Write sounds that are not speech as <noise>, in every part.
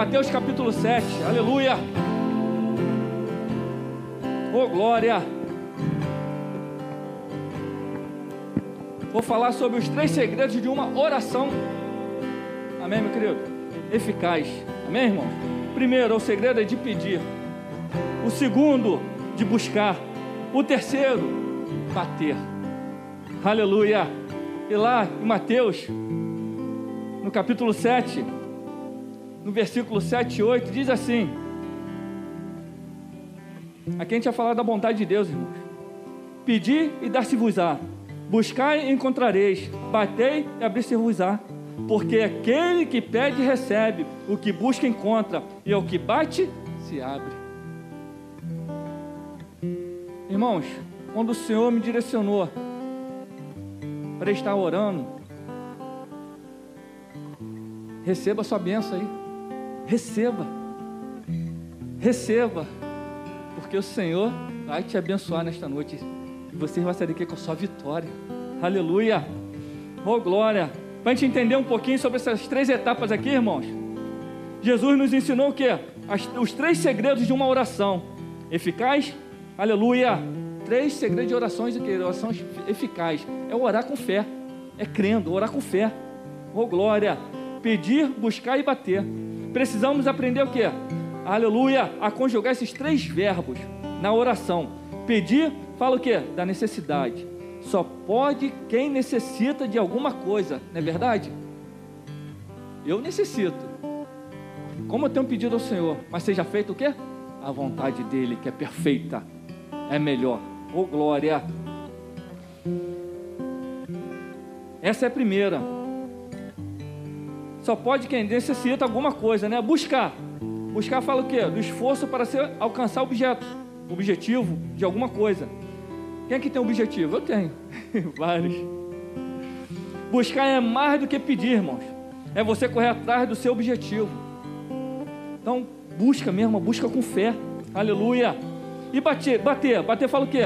Mateus capítulo 7, aleluia. Oh glória. Vou falar sobre os três segredos de uma oração. Amém, meu querido? Eficaz. Amém, irmão? Primeiro, o segredo é de pedir. O segundo, de buscar. O terceiro, bater. Aleluia. E lá em Mateus, no capítulo 7, no versículo 7 e 8, diz assim: Aqui a gente vai falar da vontade de Deus, irmãos. Pedi e dar-se-vos-á. Buscai e encontrareis. Batei e abrir-se-vos-á. Porque aquele que pede recebe, o que busca encontra, e o que bate se abre. Irmãos, quando o Senhor me direcionou para estar orando, receba a sua bênção aí. Receba. Receba. Porque o Senhor vai te abençoar nesta noite. E você vai sair daqui com a sua vitória. Aleluia. Oh glória. Para a gente entender um pouquinho sobre essas três etapas aqui, irmãos. Jesus nos ensinou o que? os três segredos de uma oração. Eficaz, aleluia. Três segredos de orações o que? Oração eficaz. É orar com fé. É crendo, orar com fé. Oh glória. Pedir, buscar e bater. Precisamos aprender o que? Aleluia. A conjugar esses três verbos na oração. Pedir, fala o que? Da necessidade só pode quem necessita de alguma coisa, não é verdade? Eu necessito. Como eu tenho pedido ao Senhor, mas seja feito o quê? A vontade dele, que é perfeita, é melhor. Oh glória! Essa é a primeira. Só pode quem necessita alguma coisa, né? Buscar. Buscar fala o quê? Do esforço para ser, alcançar objeto, objetivo de alguma coisa. Quem é que tem objetivo? Eu tenho. <laughs> Vários. Buscar é mais do que pedir, irmãos. É você correr atrás do seu objetivo. Então, busca mesmo, busca com fé. Aleluia. E bater, bater, bater fala o quê?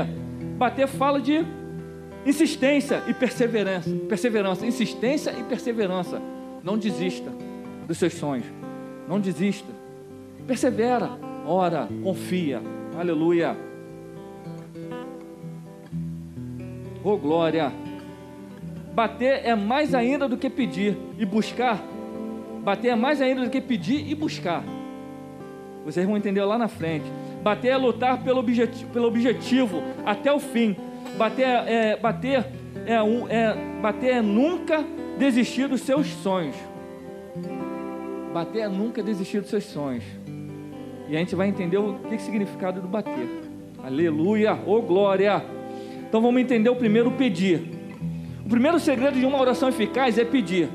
Bater fala de insistência e perseverança. Perseverança, insistência e perseverança. Não desista dos seus sonhos. Não desista. Persevera, ora, confia. Aleluia. Oh glória! Bater é mais ainda do que pedir e buscar. Bater é mais ainda do que pedir e buscar. Vocês vão entender lá na frente. Bater é lutar pelo objetivo, pelo objetivo até o fim. Bater é, bater é, um, é bater é nunca desistir dos seus sonhos. Bater é nunca desistir dos seus sonhos. E a gente vai entender o que é o significado do bater. Aleluia, oh glória. Então vamos entender o primeiro pedir. O primeiro segredo de uma oração eficaz é pedir.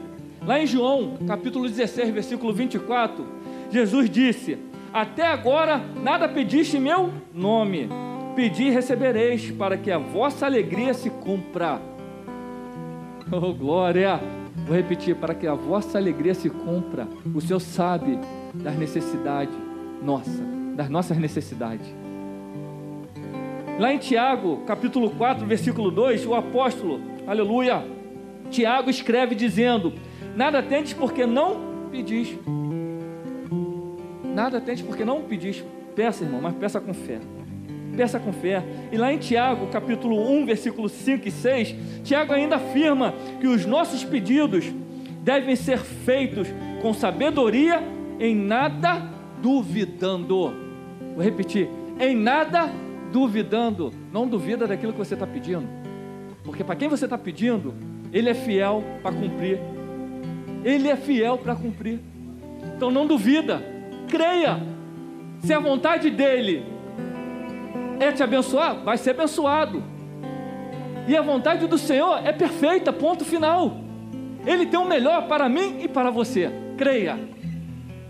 Lá em João, capítulo 16, versículo 24, Jesus disse: Até agora nada pediste em meu nome. Pedi e recebereis, para que a vossa alegria se cumpra. <laughs> Oh, glória! Vou repetir, para que a vossa alegria se cumpra. O Senhor sabe das necessidades nossa, das nossas necessidades. Lá em Tiago, capítulo 4, versículo 2, o apóstolo, aleluia, Tiago escreve dizendo: Nada tentes porque não pedis. Nada tentes porque não pedis. Peça, irmão, mas peça com fé. Peça com fé. E lá em Tiago, capítulo 1, versículo 5 e 6, Tiago ainda afirma que os nossos pedidos devem ser feitos com sabedoria, em nada duvidando. Vou repetir: em nada duvidando. Não duvida daquilo que você está pedindo, porque para quem você está pedindo, Ele é fiel para cumprir, Ele é fiel para cumprir, então não duvida, creia, se a vontade dEle é te abençoar, vai ser abençoado, e a vontade do Senhor é perfeita, ponto final. Ele tem o melhor para mim e para você. Creia,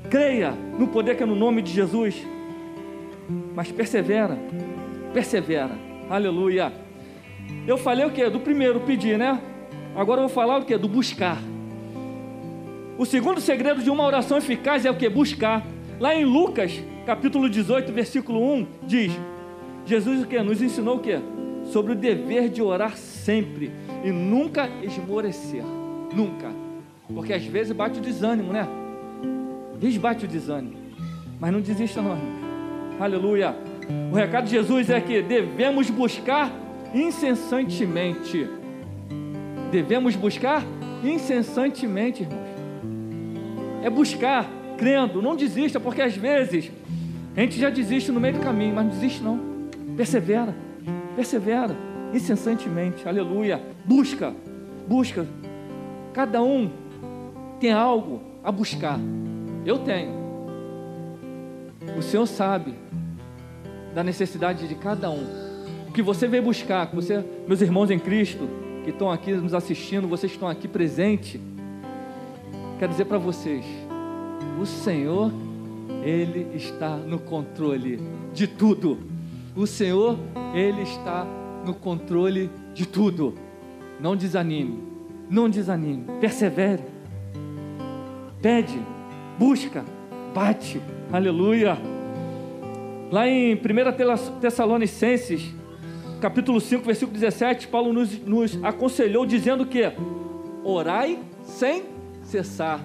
creia no poder que é no nome de Jesus, mas persevera, persevera. Aleluia. Eu falei o que? Do primeiro, pedir, né? Agora eu vou falar o que? Do buscar. O segundo segredo de uma oração eficaz é o que? Buscar. Lá em Lucas, capítulo 18, versículo 1, diz: Jesus o que? Nos ensinou o que? Sobre o dever de orar sempre e nunca esmorecer. Nunca. Porque às vezes bate o desânimo, né? Desbate o desânimo. Mas não desista, não. Aleluia. O recado de Jesus é que devemos buscar incessantemente. Devemos buscar incessantemente, irmãos. É buscar, crendo, não desista, porque às vezes a gente já desiste no meio do caminho, mas não desiste não. Persevera, persevera, incessantemente, aleluia. Busca, busca. Cada um tem algo a buscar. Eu tenho. O Senhor sabe da necessidade de cada um. O que você veio buscar, que você, meus irmãos em Cristo, que estão aqui nos assistindo, vocês estão aqui presentes, quero dizer para vocês, o Senhor, Ele está no controle de tudo. O Senhor, Ele está no controle de tudo. Não desanime, não desanime, persevere, pede, busca, bate, aleluia. Lá em 1 Tessalonicenses, capítulo 5, versículo 17, Paulo nos, nos aconselhou dizendo que orai sem cessar.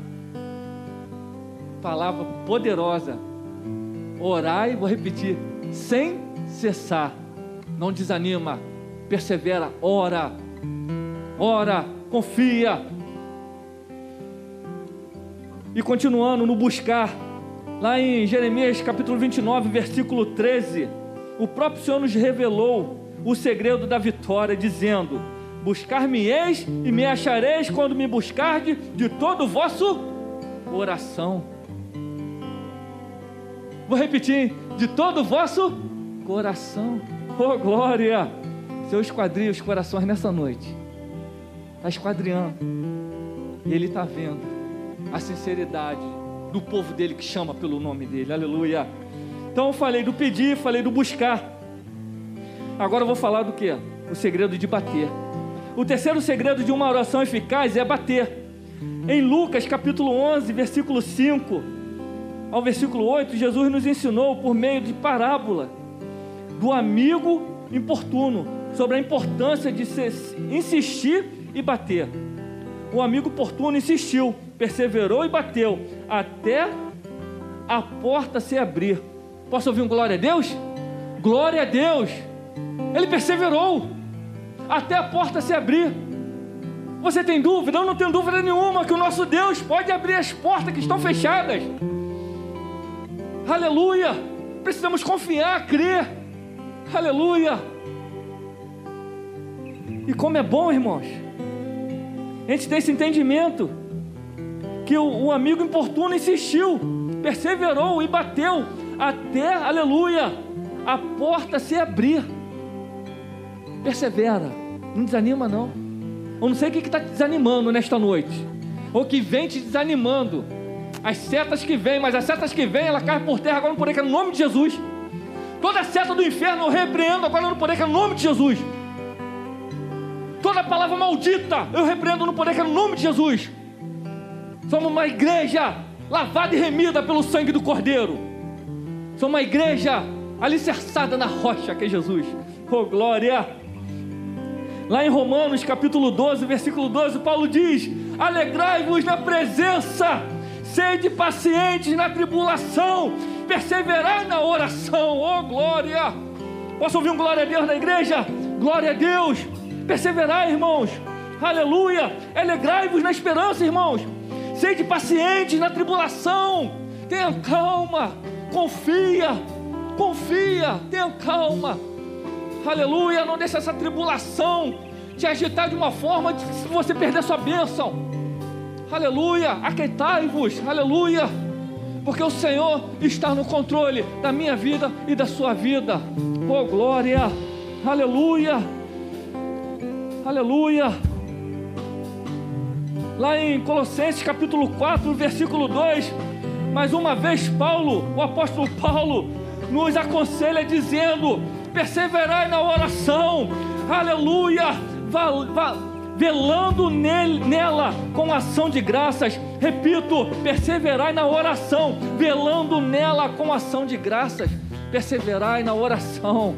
Palavra poderosa. Orai, vou repetir, sem cessar. Não desanima, persevera, ora, ora, confia. E continuando no buscar, Lá em Jeremias capítulo 29, versículo 13, o próprio Senhor nos revelou o segredo da vitória, dizendo: Buscar-me-eis e me achareis quando me buscardes de todo o vosso coração. Vou repetir: de todo o vosso coração. Oh glória! Seu esquadria os corações nessa noite. Está esquadriando. E Ele está vendo a sinceridade do povo dele que chama pelo nome dele. Aleluia. Então eu falei do pedir, falei do buscar. Agora eu vou falar do que? O segredo de bater. O terceiro segredo de uma oração eficaz é bater. Em Lucas capítulo 11, versículo 5 ao versículo 8, Jesus nos ensinou por meio de parábola do amigo importuno sobre a importância de insistir e bater. O amigo oportuno insistiu, perseverou e bateu até a porta se abrir. Posso ouvir um glória a Deus? Glória a Deus! Ele perseverou até a porta se abrir. Você tem dúvida? Eu não tenho dúvida nenhuma que o nosso Deus pode abrir as portas que estão fechadas. Aleluia! Precisamos confiar, crer. Aleluia! E como é bom, irmãos, a gente ter esse entendimento que o, o amigo importuno insistiu, perseverou e bateu até, aleluia, a porta se abrir. Persevera, não desanima não. Eu não sei o que está te desanimando nesta noite, ou que vem te desanimando. As setas que vêm, mas as setas que vêm, ela cai por terra agora no poder, que é no nome de Jesus. Toda seta do inferno eu repreendo agora no poder, que é no nome de Jesus. Toda palavra maldita eu repreendo no poder, que é no nome de Jesus. Somos uma igreja lavada e remida pelo sangue do Cordeiro. Somos uma igreja alicerçada na rocha que é Jesus. Oh glória! Lá em Romanos capítulo 12, versículo 12, Paulo diz: Alegrai-vos na presença, sede pacientes na tribulação, perseverai na oração. Oh glória! Posso ouvir um glória a Deus na igreja? Glória a Deus! Perseverai, irmãos. Aleluia! Alegrai-vos na esperança, irmãos. Sede pacientes na tribulação. Tenha calma. Confia. Confia. Tenha calma. Aleluia. Não deixe essa tribulação te agitar de uma forma de que você perder sua bênção. Aleluia. Aquietai-vos. Aleluia. Porque o Senhor está no controle da minha vida e da sua vida. Oh glória. Aleluia. Aleluia lá em Colossenses capítulo 4, versículo 2. Mais uma vez, Paulo, o apóstolo Paulo, nos aconselha dizendo: perseverai na oração, aleluia, val, val, velando nele, nela com ação de graças. Repito, perseverai na oração, velando nela com ação de graças. Perseverai na oração.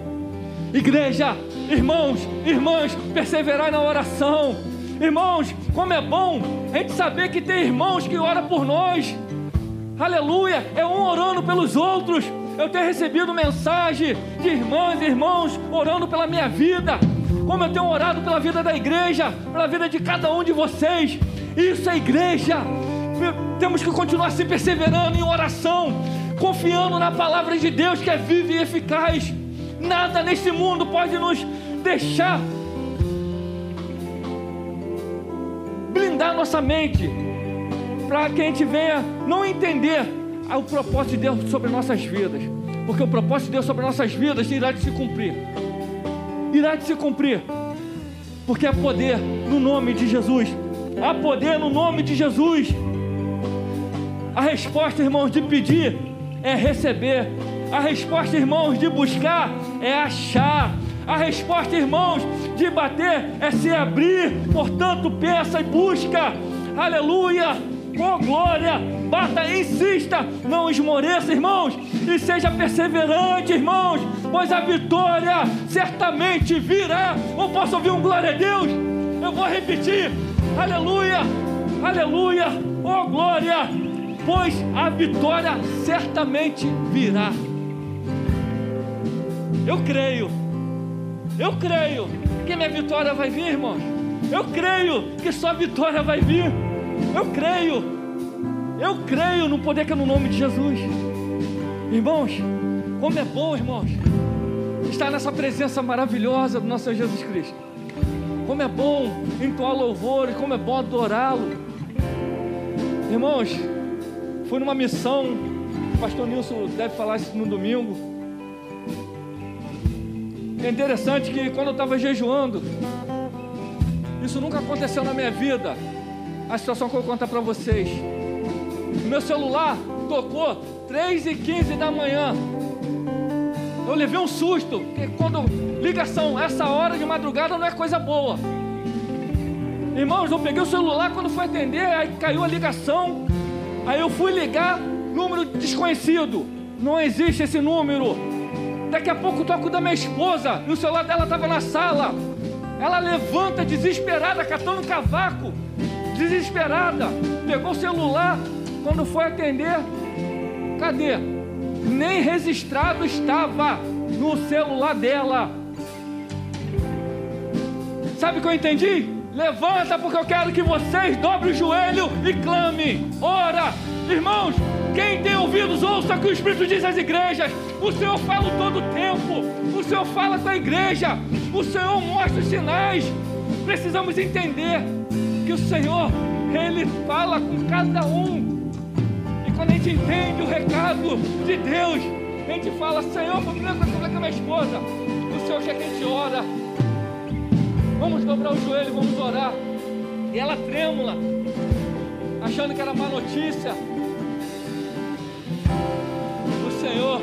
Igreja, irmãos, irmãs, perseverai na oração Irmãos, como é bom a gente saber que tem irmãos que oram por nós. Aleluia! É um orando pelos outros. Eu tenho recebido mensagem de irmãs e irmãos orando pela minha vida. Como eu tenho orado pela vida da igreja, pela vida de cada um de vocês. Isso é igreja. Temos que continuar se perseverando em oração, confiando na palavra de Deus que é viva e eficaz. Nada nesse mundo pode nos deixar blindar nossa mente para que a gente venha não entender o propósito de Deus sobre nossas vidas, porque o propósito de Deus sobre nossas vidas irá de se cumprir, irá de se cumprir, porque há poder no nome de Jesus, há poder no nome de Jesus. A resposta, irmãos, de pedir é receber. A resposta, irmãos, de buscar é achar. A resposta, irmãos, de bater é se abrir. Portanto, peça e busca. Aleluia. Oh glória, bata, insista, não esmoreça, irmãos, e seja perseverante, irmãos, pois a vitória certamente virá. Ou posso ouvir um glória a Deus? Eu vou repetir, aleluia, aleluia, oh glória, pois a vitória certamente virá. Eu creio, eu creio que minha vitória vai vir, irmãos. Eu creio que sua vitória vai vir. Eu creio, eu creio no poder que é no nome de Jesus. Irmãos, como é bom, irmãos, estar nessa presença maravilhosa do nosso Senhor Jesus Cristo. Como é bom entoar louvor, como é bom adorá-lo. Irmãos, Fui numa missão, o pastor Nilson deve falar isso no domingo. É interessante que quando eu estava jejuando, isso nunca aconteceu na minha vida. A situação que eu vou contar para vocês. Meu celular tocou 3 e 15 da manhã. Eu levei um susto, porque quando ligação, essa hora de madrugada não é coisa boa. Irmãos, eu peguei o celular quando fui atender, aí caiu a ligação. Aí eu fui ligar, número desconhecido. Não existe esse número. Daqui a pouco toco da minha esposa e o celular dela estava na sala. Ela levanta desesperada, catando cavaco. Desesperada. Pegou o celular. Quando foi atender, cadê? Nem registrado estava no celular dela. Sabe o que eu entendi? Levanta, porque eu quero que vocês dobrem o joelho e clamem. Ora, irmãos, quem tem ouvidos, ouça o que o Espírito diz às igrejas. O Senhor fala todo o tempo. O Senhor fala com a igreja. O Senhor mostra os sinais. Precisamos entender que o Senhor, Ele fala com cada um. E quando a gente entende o recado de Deus, a gente fala, Senhor, vou primeiro com a minha esposa. O Senhor quer que a gente ora. Vamos dobrar o joelho, vamos orar. E ela trêmula, achando que era má notícia. O Senhor,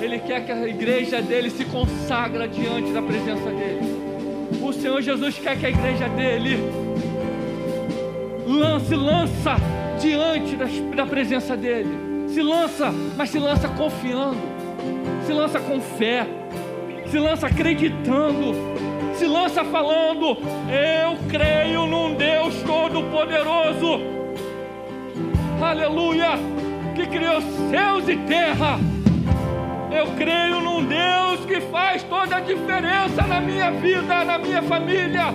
Ele quer que a igreja dele se consagra diante da presença dele. O Senhor Jesus quer que a igreja dele lance, lança diante da presença dele. Se lança, mas se lança confiando, se lança com fé, se lança acreditando se lança falando: Eu creio num Deus Todo-Poderoso, aleluia, que criou céus e terra. Eu creio num Deus que faz toda a diferença na minha vida, na minha família,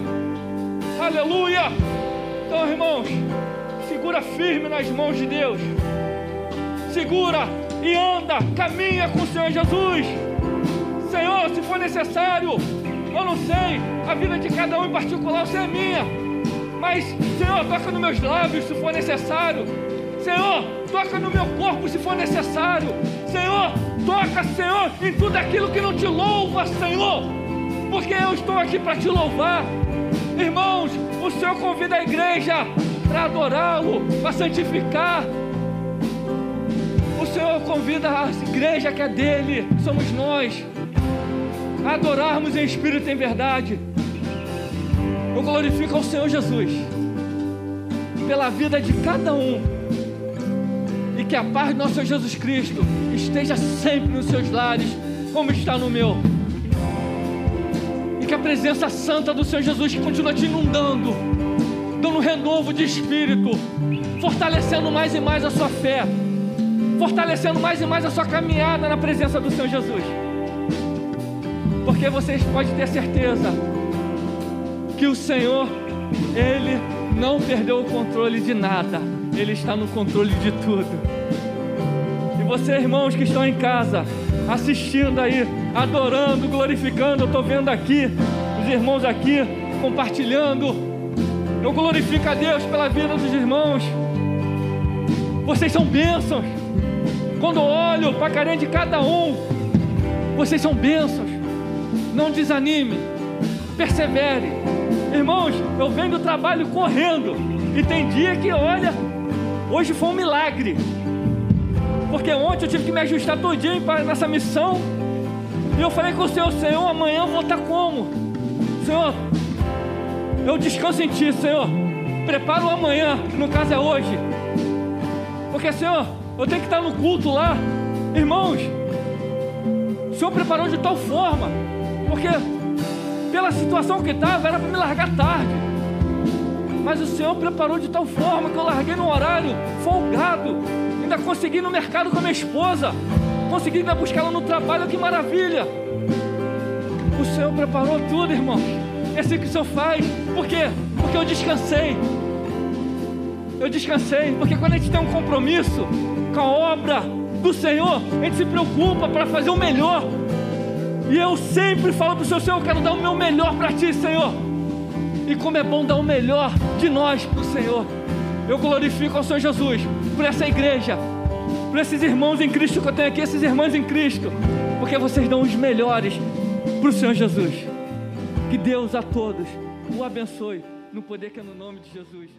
aleluia. Então, irmãos, segura firme nas mãos de Deus, segura e anda, caminha com o Senhor Jesus. Senhor, se for necessário, eu não sei, a vida de cada um em particular, você é minha. Mas, Senhor, toca nos meus lábios se for necessário. Senhor, toca no meu corpo se for necessário. Senhor, toca, Senhor, em tudo aquilo que não te louva, Senhor. Porque eu estou aqui para te louvar. Irmãos, o Senhor convida a igreja para adorá-lo, para santificar. O Senhor convida a igreja que é dele, somos nós adorarmos em espírito e em verdade. Eu glorifico ao Senhor Jesus pela vida de cada um. E que a paz do nosso Senhor Jesus Cristo esteja sempre nos seus lares, como está no meu. E que a presença santa do Senhor Jesus continue te inundando, dando renovo de espírito, fortalecendo mais e mais a sua fé. fortalecendo mais e mais a sua caminhada na presença do Senhor Jesus. Porque vocês podem ter certeza que o Senhor, Ele não perdeu o controle de nada, Ele está no controle de tudo. E vocês, irmãos que estão em casa, assistindo aí, adorando, glorificando, eu estou vendo aqui, os irmãos aqui compartilhando. Eu glorifico a Deus pela vida dos irmãos. Vocês são bênçãos. Quando olho para a carinha de cada um, vocês são bênçãos. Não desanime, persevere. Irmãos, eu venho do trabalho correndo. E tem dia que, olha, hoje foi um milagre. Porque ontem eu tive que me ajustar todinho para nessa missão. E eu falei com o Senhor, Senhor, amanhã eu vou estar como? Senhor, eu descanso em Ti, Senhor. Prepara o amanhã, no caso é hoje. Porque, Senhor, eu tenho que estar no culto lá. Irmãos, o Senhor preparou de tal forma. Porque pela situação que estava, era para me largar tarde. Mas o Senhor preparou de tal forma que eu larguei no horário folgado. Ainda consegui ir no mercado com a minha esposa. Consegui ainda buscar ela no trabalho, que maravilha. O Senhor preparou tudo, irmão. É assim que o Senhor faz. Por quê? Porque eu descansei. Eu descansei. Porque quando a gente tem um compromisso com a obra do Senhor, a gente se preocupa para fazer o melhor. E eu sempre falo para o Senhor, Senhor, eu quero dar o meu melhor para Ti, Senhor. E como é bom dar o melhor de nós para o Senhor. Eu glorifico ao Senhor Jesus por essa igreja, por esses irmãos em Cristo que eu tenho aqui, esses irmãos em Cristo, porque vocês dão os melhores para o Senhor Jesus. Que Deus a todos o abençoe no poder que é no nome de Jesus.